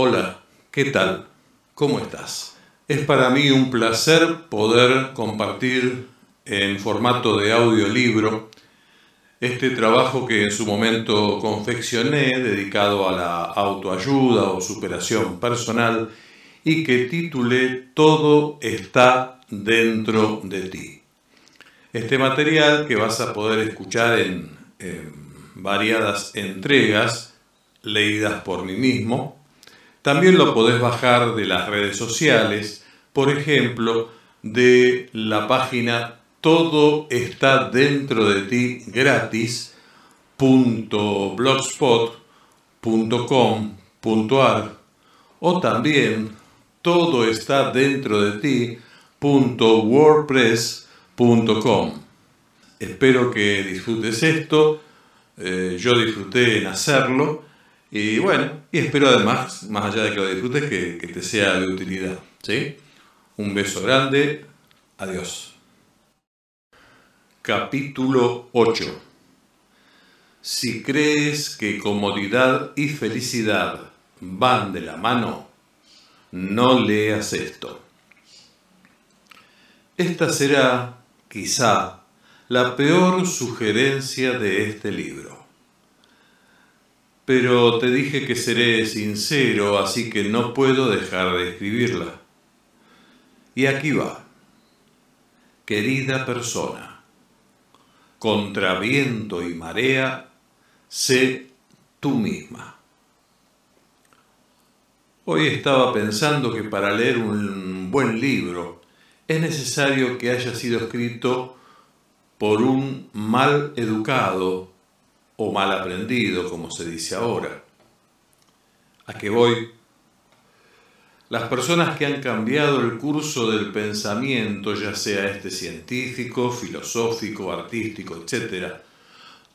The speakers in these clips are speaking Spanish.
Hola, ¿qué tal? ¿Cómo estás? Es para mí un placer poder compartir en formato de audiolibro este trabajo que en su momento confeccioné dedicado a la autoayuda o superación personal y que titulé Todo está dentro de ti. Este material que vas a poder escuchar en, variadas entregas leídas por mí mismo, también lo podés bajar de las redes sociales, por ejemplo, de la página todo está dentro de ti gratis.blogspot.com.ar o también todo está dentro de ti.wordpress.com. Espero que disfrutes esto, eh, yo disfruté en hacerlo y bueno, y espero además, más allá de que lo disfrutes, que, que te sea de utilidad. ¿sí? Un beso grande, adiós. Capítulo 8 Si crees que comodidad y felicidad van de la mano, no leas esto. Esta será, quizá, la peor sugerencia de este libro. Pero te dije que seré sincero, así que no puedo dejar de escribirla. Y aquí va. Querida persona contra viento y marea, sé tú misma. Hoy estaba pensando que para leer un buen libro es necesario que haya sido escrito por un mal educado o mal aprendido, como se dice ahora. ¿A qué voy? Las personas que han cambiado el curso del pensamiento, ya sea este científico, filosófico, artístico, etc.,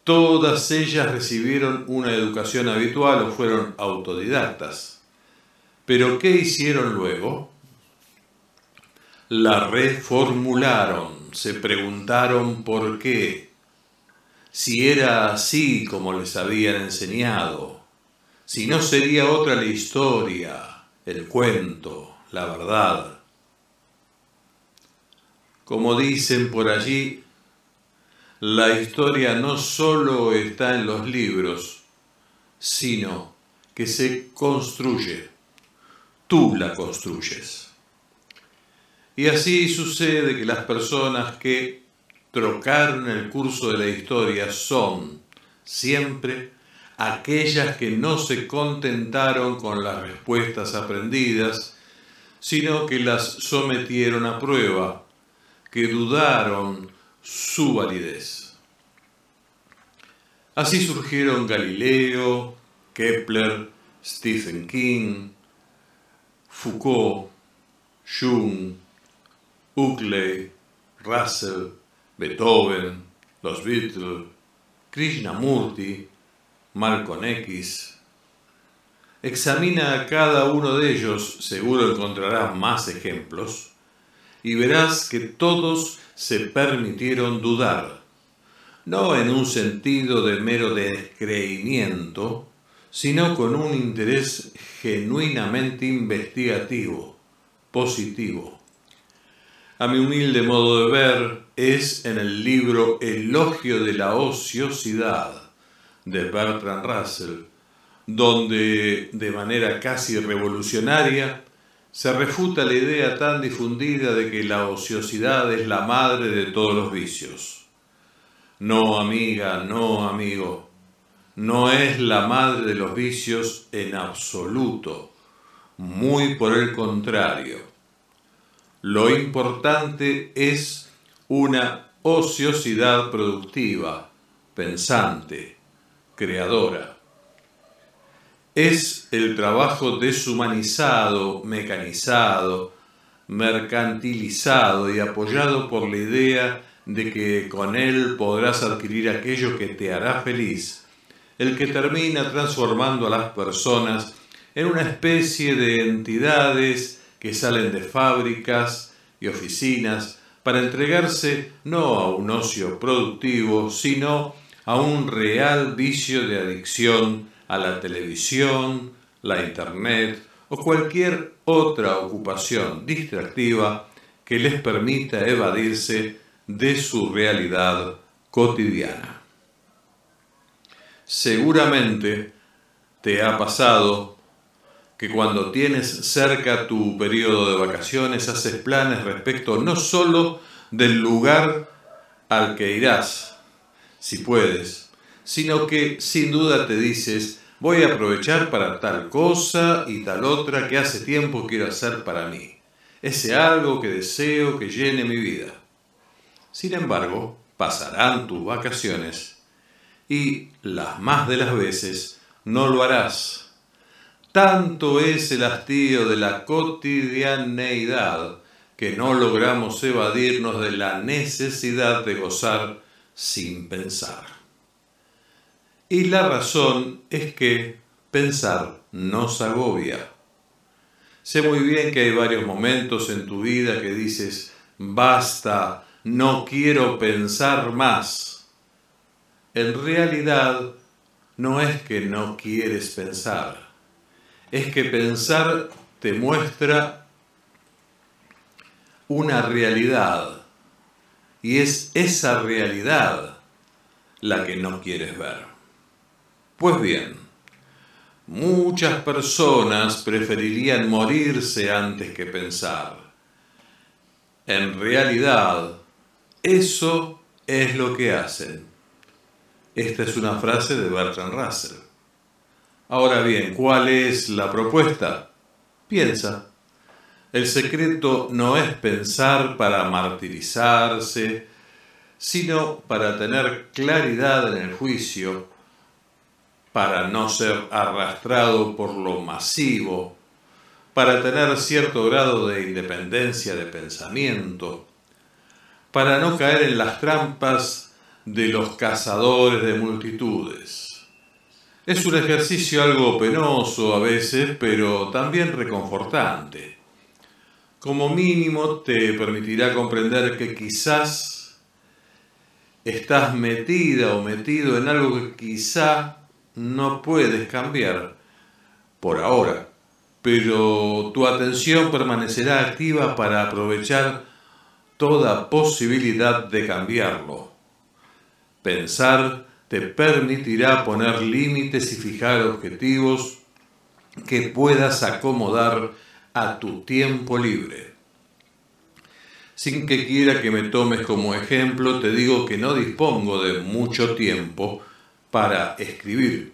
todas ellas recibieron una educación habitual o fueron autodidactas. Pero ¿qué hicieron luego? La reformularon, se preguntaron por qué, si era así como les habían enseñado, si no sería otra la historia el cuento, la verdad. Como dicen por allí, la historia no solo está en los libros, sino que se construye. Tú la construyes. Y así sucede que las personas que trocaron el curso de la historia son siempre aquellas que no se contentaron con las respuestas aprendidas, sino que las sometieron a prueba, que dudaron su validez. Así surgieron Galileo, Kepler, Stephen King, Foucault, Jung, Huxley, Russell, Beethoven, los Beatles, Krishnamurti, Malcolm X. Examina a cada uno de ellos, seguro encontrarás más ejemplos, y verás que todos se permitieron dudar, no en un sentido de mero descreimiento, sino con un interés genuinamente investigativo, positivo. A mi humilde modo de ver, es en el libro Elogio de la ociosidad de Bertrand Russell, donde de manera casi revolucionaria se refuta la idea tan difundida de que la ociosidad es la madre de todos los vicios. No, amiga, no, amigo, no es la madre de los vicios en absoluto, muy por el contrario. Lo importante es una ociosidad productiva, pensante, creadora. Es el trabajo deshumanizado, mecanizado, mercantilizado y apoyado por la idea de que con él podrás adquirir aquello que te hará feliz, el que termina transformando a las personas en una especie de entidades que salen de fábricas y oficinas para entregarse no a un ocio productivo, sino a un real vicio de adicción a la televisión, la internet o cualquier otra ocupación distractiva que les permita evadirse de su realidad cotidiana. Seguramente te ha pasado que cuando tienes cerca tu periodo de vacaciones haces planes respecto no solo del lugar al que irás, si puedes, sino que sin duda te dices, voy a aprovechar para tal cosa y tal otra que hace tiempo quiero hacer para mí, ese algo que deseo que llene mi vida. Sin embargo, pasarán tus vacaciones y las más de las veces no lo harás. Tanto es el hastío de la cotidianeidad que no logramos evadirnos de la necesidad de gozar sin pensar. Y la razón es que pensar nos agobia. Sé muy bien que hay varios momentos en tu vida que dices, basta, no quiero pensar más. En realidad, no es que no quieres pensar, es que pensar te muestra una realidad y es esa realidad la que no quieres ver. Pues bien, muchas personas preferirían morirse antes que pensar. En realidad, eso es lo que hacen. Esta es una frase de Bertrand Russell. Ahora bien, ¿cuál es la propuesta? Piensa. El secreto no es pensar para martirizarse, sino para tener claridad en el juicio, para no ser arrastrado por lo masivo, para tener cierto grado de independencia de pensamiento, para no caer en las trampas de los cazadores de multitudes. Es un ejercicio algo penoso a veces, pero también reconfortante como mínimo te permitirá comprender que quizás estás metida o metido en algo que quizá no puedes cambiar por ahora, pero tu atención permanecerá activa para aprovechar toda posibilidad de cambiarlo. Pensar te permitirá poner límites y fijar objetivos que puedas acomodar a tu tiempo libre. Sin que quiera que me tomes como ejemplo, te digo que no dispongo de mucho tiempo para escribir.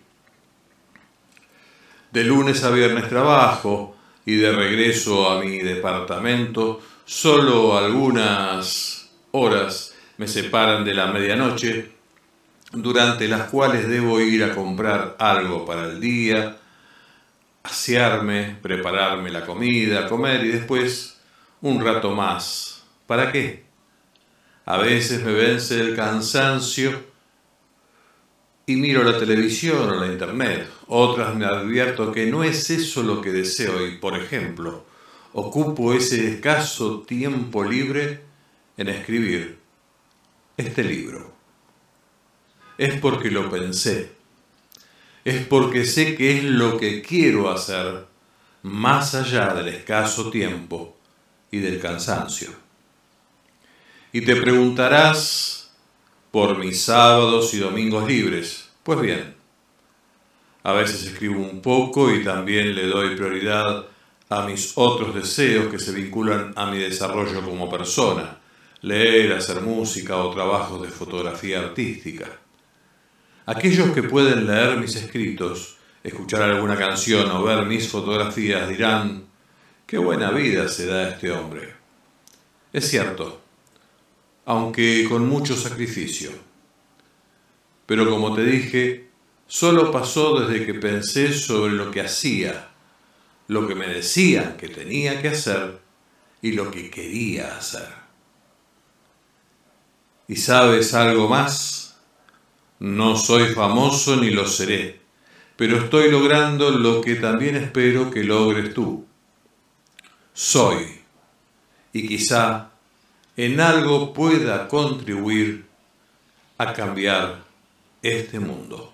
De lunes a viernes trabajo y de regreso a mi departamento, solo algunas horas me separan de la medianoche, durante las cuales debo ir a comprar algo para el día, asearme, prepararme la comida, comer y después un rato más. ¿Para qué? A veces me vence el cansancio y miro la televisión o la internet. Otras me advierto que no es eso lo que deseo y, por ejemplo, ocupo ese escaso tiempo libre en escribir este libro. Es porque lo pensé es porque sé que es lo que quiero hacer más allá del escaso tiempo y del cansancio. Y te preguntarás por mis sábados y domingos libres. Pues bien, a veces escribo un poco y también le doy prioridad a mis otros deseos que se vinculan a mi desarrollo como persona, leer, hacer música o trabajos de fotografía artística. Aquellos que pueden leer mis escritos, escuchar alguna canción o ver mis fotografías dirán, qué buena vida se da a este hombre. Es cierto, aunque con mucho sacrificio. Pero como te dije, solo pasó desde que pensé sobre lo que hacía, lo que me decían que tenía que hacer y lo que quería hacer. ¿Y sabes algo más? No soy famoso ni lo seré, pero estoy logrando lo que también espero que logres tú. Soy, y quizá en algo pueda contribuir a cambiar este mundo.